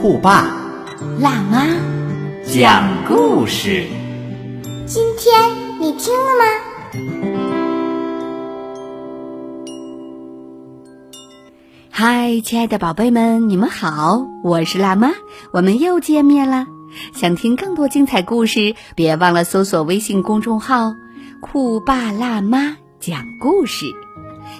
酷爸辣妈，讲故事。今天你听了吗？嗨，亲爱的宝贝们，你们好，我是辣妈，我们又见面了。想听更多精彩故事，别忘了搜索微信公众号“酷爸辣妈讲故事”。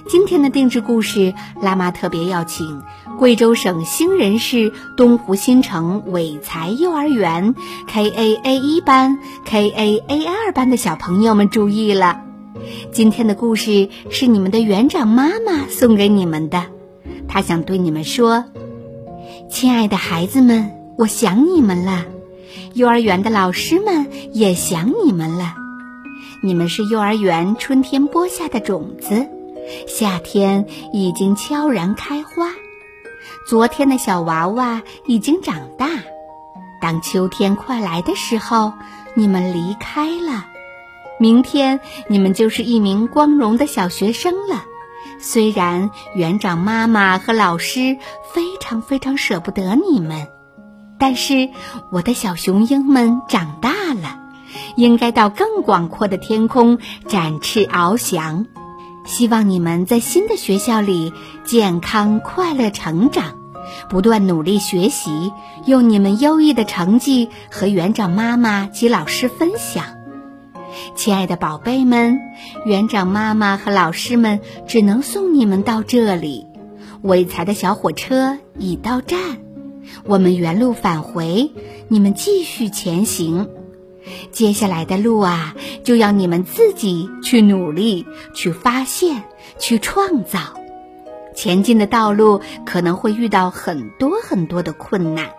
今天的定制故事，辣妈特别邀请贵州省兴仁市东湖新城伟才幼儿园 KAA 一班、KAA 二班的小朋友们注意了，今天的故事是你们的园长妈妈送给你们的。她想对你们说：“亲爱的孩子们，我想你们了。幼儿园的老师们也想你们了。你们是幼儿园春天播下的种子，夏天已经悄然开花。昨天的小娃娃已经长大。当秋天快来的时候，你们离开了。明天你们就是一名光荣的小学生了。”虽然园长妈妈和老师非常非常舍不得你们，但是我的小雄鹰们长大了，应该到更广阔的天空展翅翱翔。希望你们在新的学校里健康快乐成长，不断努力学习，用你们优异的成绩和园长妈妈及老师分享。亲爱的宝贝们，园长妈妈和老师们只能送你们到这里。伟才的小火车已到站，我们原路返回，你们继续前行。接下来的路啊，就要你们自己去努力、去发现、去创造。前进的道路可能会遇到很多很多的困难，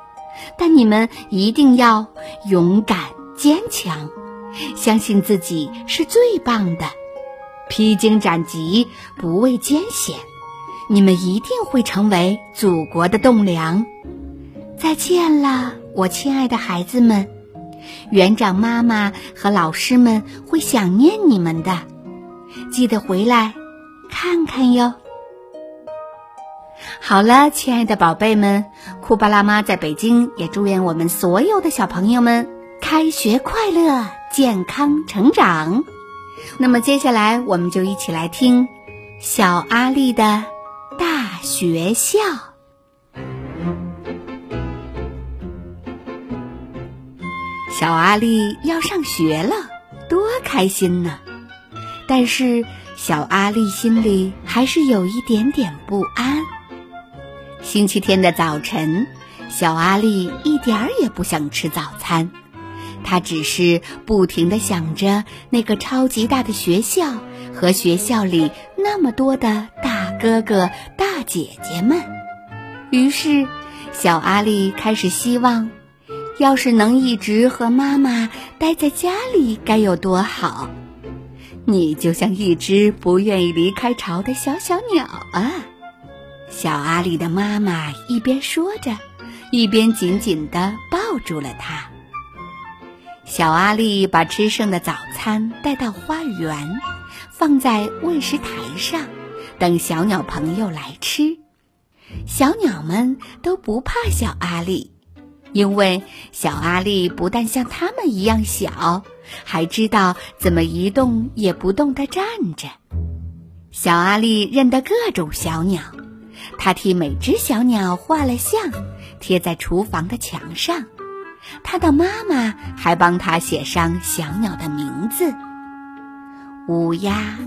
但你们一定要勇敢坚强。相信自己是最棒的，披荆斩棘，不畏艰险，你们一定会成为祖国的栋梁。再见了，我亲爱的孩子们，园长妈妈和老师们会想念你们的，记得回来看看哟。好了，亲爱的宝贝们，库巴拉妈在北京也祝愿我们所有的小朋友们开学快乐。健康成长。那么接下来，我们就一起来听小阿力的大学校。小阿力要上学了，多开心呢！但是小阿力心里还是有一点点不安。星期天的早晨，小阿力一点儿也不想吃早餐。他只是不停地想着那个超级大的学校和学校里那么多的大哥哥、大姐姐们。于是，小阿力开始希望，要是能一直和妈妈待在家里，该有多好！你就像一只不愿意离开巢的小小鸟啊！小阿力的妈妈一边说着，一边紧紧地抱住了他。小阿力把吃剩的早餐带到花园，放在喂食台上，等小鸟朋友来吃。小鸟们都不怕小阿力，因为小阿力不但像它们一样小，还知道怎么一动也不动地站着。小阿力认得各种小鸟，他替每只小鸟画了像，贴在厨房的墙上。他的妈妈还帮他写上小鸟的名字：乌鸦、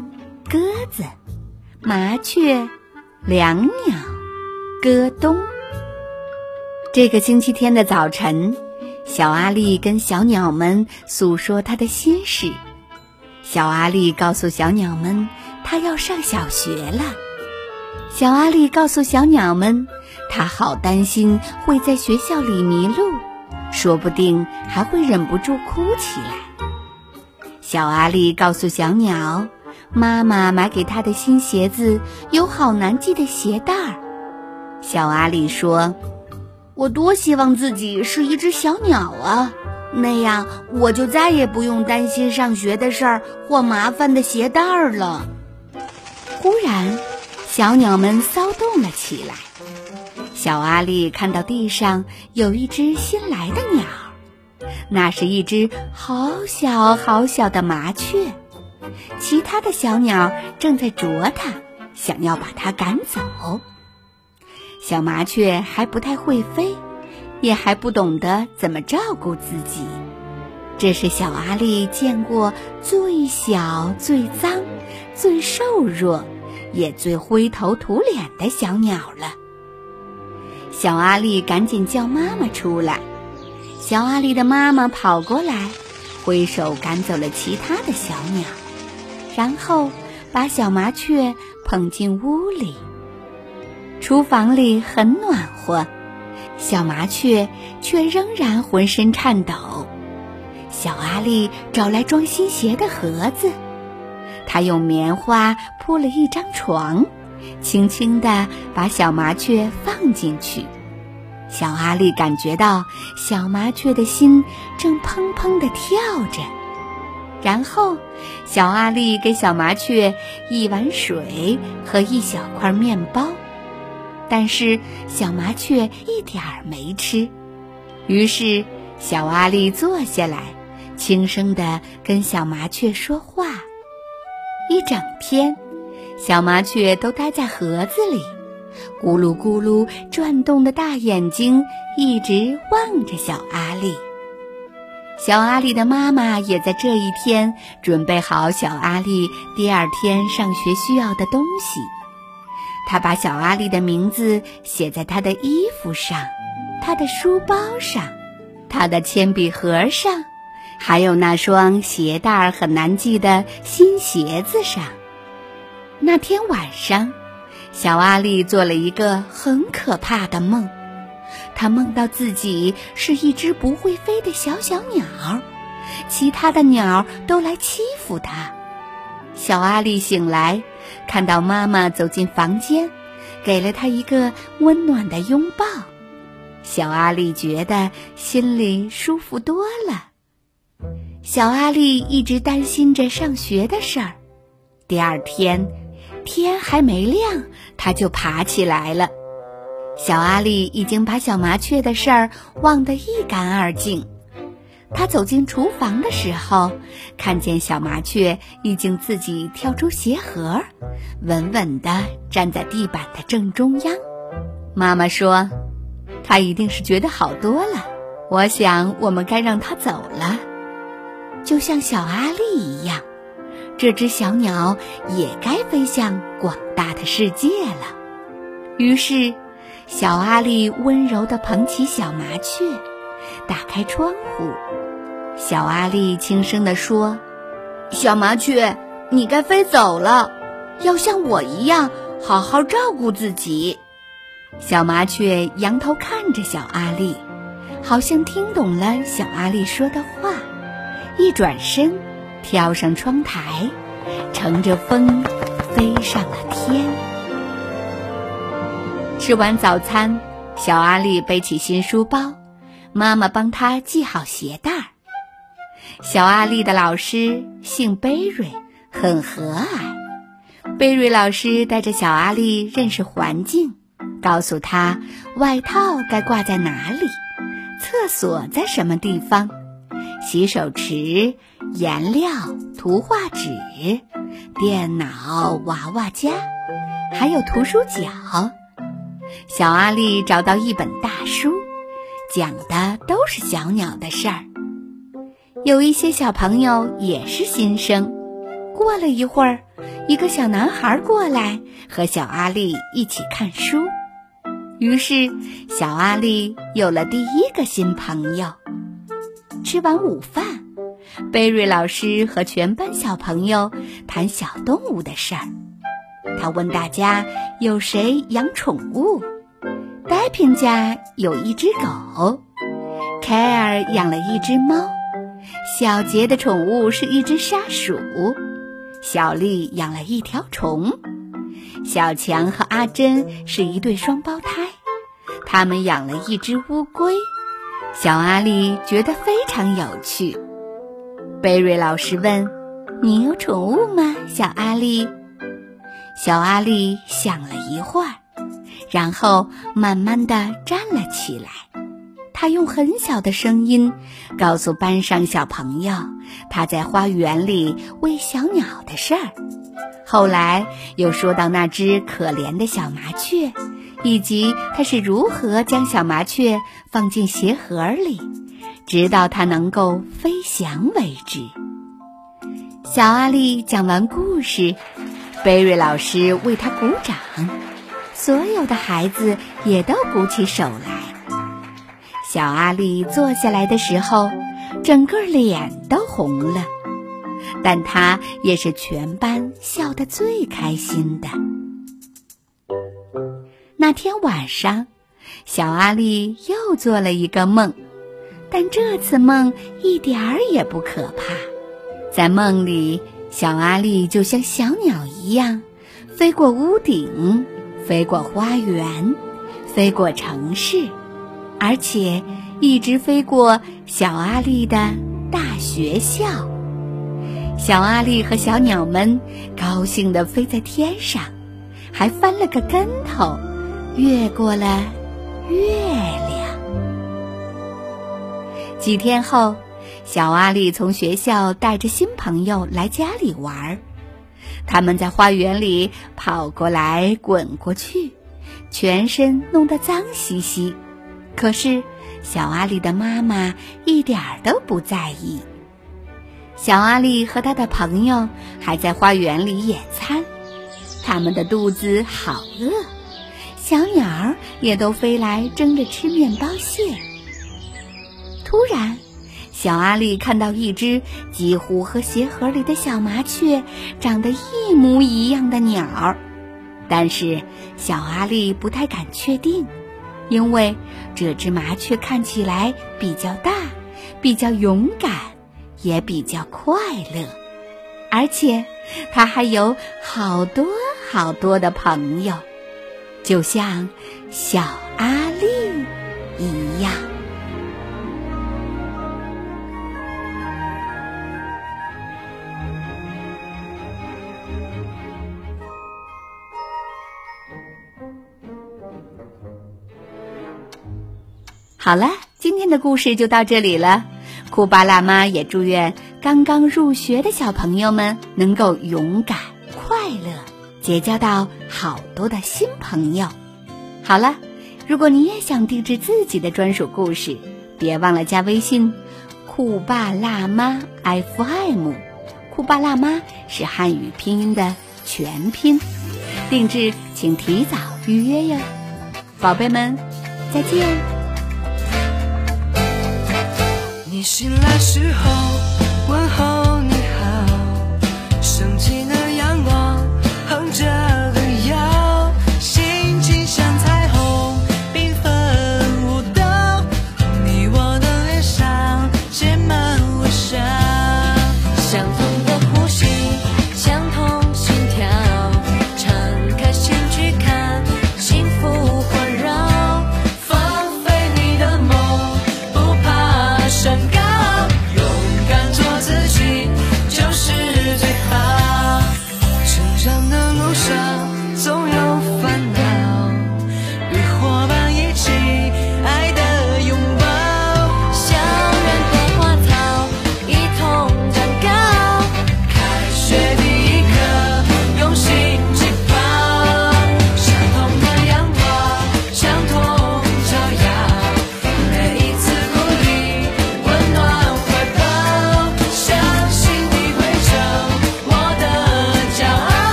鸽子、麻雀、两鸟、咯咚。这个星期天的早晨，小阿力跟小鸟们诉说他的心事。小阿力告诉小鸟们，他要上小学了。小阿力告诉小鸟们，他好担心会在学校里迷路，说不定还会忍不住哭起来。小阿力告诉小鸟，妈妈买给他的新鞋子有好难系的鞋带儿。小阿力说：“我多希望自己是一只小鸟啊，那样我就再也不用担心上学的事儿或麻烦的鞋带儿了。”忽然。小鸟们骚动了起来。小阿力看到地上有一只新来的鸟，那是一只好小好小的麻雀。其他的小鸟正在啄它，想要把它赶走。小麻雀还不太会飞，也还不懂得怎么照顾自己。这是小阿力见过最小、最脏、最瘦弱。也最灰头土脸的小鸟了。小阿力赶紧叫妈妈出来。小阿力的妈妈跑过来，挥手赶走了其他的小鸟，然后把小麻雀捧进屋里。厨房里很暖和，小麻雀却仍然浑身颤抖。小阿力找来装新鞋的盒子。他用棉花铺了一张床，轻轻地把小麻雀放进去。小阿力感觉到小麻雀的心正砰砰地跳着。然后，小阿力给小麻雀一碗水和一小块面包，但是小麻雀一点儿没吃。于是，小阿力坐下来，轻声地跟小麻雀说话。一整天，小麻雀都待在盒子里，咕噜咕噜转动的大眼睛一直望着小阿力。小阿力的妈妈也在这一天准备好小阿力第二天上学需要的东西。他把小阿力的名字写在他的衣服上、他的书包上、他的铅笔盒上。还有那双鞋带儿很难系的新鞋子上。那天晚上，小阿力做了一个很可怕的梦，他梦到自己是一只不会飞的小小鸟，其他的鸟都来欺负他。小阿力醒来，看到妈妈走进房间，给了他一个温暖的拥抱。小阿力觉得心里舒服多了。小阿力一直担心着上学的事儿。第二天，天还没亮，他就爬起来了。小阿力已经把小麻雀的事儿忘得一干二净。他走进厨房的时候，看见小麻雀已经自己跳出鞋盒，稳稳地站在地板的正中央。妈妈说：“他一定是觉得好多了。我想，我们该让他走了。”就像小阿力一样，这只小鸟也该飞向广大的世界了。于是，小阿力温柔地捧起小麻雀，打开窗户。小阿力轻声地说：“小麻雀，你该飞走了，要像我一样好好照顾自己。”小麻雀仰头看着小阿力，好像听懂了小阿力说的话。一转身，跳上窗台，乘着风飞上了天。吃完早餐，小阿力背起新书包，妈妈帮他系好鞋带儿。小阿力的老师姓贝瑞，很和蔼。贝瑞老师带着小阿力认识环境，告诉他外套该挂在哪里，厕所在什么地方。洗手池、颜料、图画纸、电脑、娃娃家，还有图书角。小阿力找到一本大书，讲的都是小鸟的事儿。有一些小朋友也是新生。过了一会儿，一个小男孩过来和小阿力一起看书，于是小阿力有了第一个新朋友。吃完午饭，贝瑞老师和全班小朋友谈小动物的事儿。他问大家有谁养宠物。戴平家有一只狗，凯尔养了一只猫，小杰的宠物是一只沙鼠，小丽养了一条虫，小强和阿珍是一对双胞胎，他们养了一只乌龟。小阿丽觉得非常有趣。贝瑞老师问：“你有宠物吗，小阿丽？”小阿丽想了一会儿。然后慢慢的站了起来，他用很小的声音告诉班上小朋友他在花园里喂小鸟的事儿。后来又说到那只可怜的小麻雀，以及他是如何将小麻雀放进鞋盒里，直到它能够飞翔为止。小阿丽讲完故事，贝瑞老师为他鼓掌。所有的孩子也都鼓起手来。小阿丽坐下来的时候，整个脸都红了，但她也是全班笑得最开心的。那天晚上，小阿丽又做了一个梦，但这次梦一点儿也不可怕。在梦里，小阿丽就像小鸟一样，飞过屋顶。飞过花园，飞过城市，而且一直飞过小阿丽的大学校。小阿丽和小鸟们高兴地飞在天上，还翻了个跟头，越过了月亮。几天后，小阿丽从学校带着新朋友来家里玩儿。他们在花园里跑过来滚过去，全身弄得脏兮兮。可是小阿丽的妈妈一点儿都不在意。小阿丽和他的朋友还在花园里野餐，他们的肚子好饿，小鸟儿也都飞来争着吃面包屑。突然。小阿丽看到一只几乎和鞋盒里的小麻雀长得一模一样的鸟儿，但是小阿丽不太敢确定，因为这只麻雀看起来比较大，比较勇敢，也比较快乐，而且它还有好多好多的朋友，就像小阿丽。好了，今天的故事就到这里了。库巴辣妈也祝愿刚刚入学的小朋友们能够勇敢、快乐，结交到好多的新朋友。好了，如果你也想定制自己的专属故事，别忘了加微信“库巴辣妈 FM”。库巴辣妈是汉语拼音的全拼，定制请提早预约哟。宝贝们，再见。你醒来时候，问候你好，升起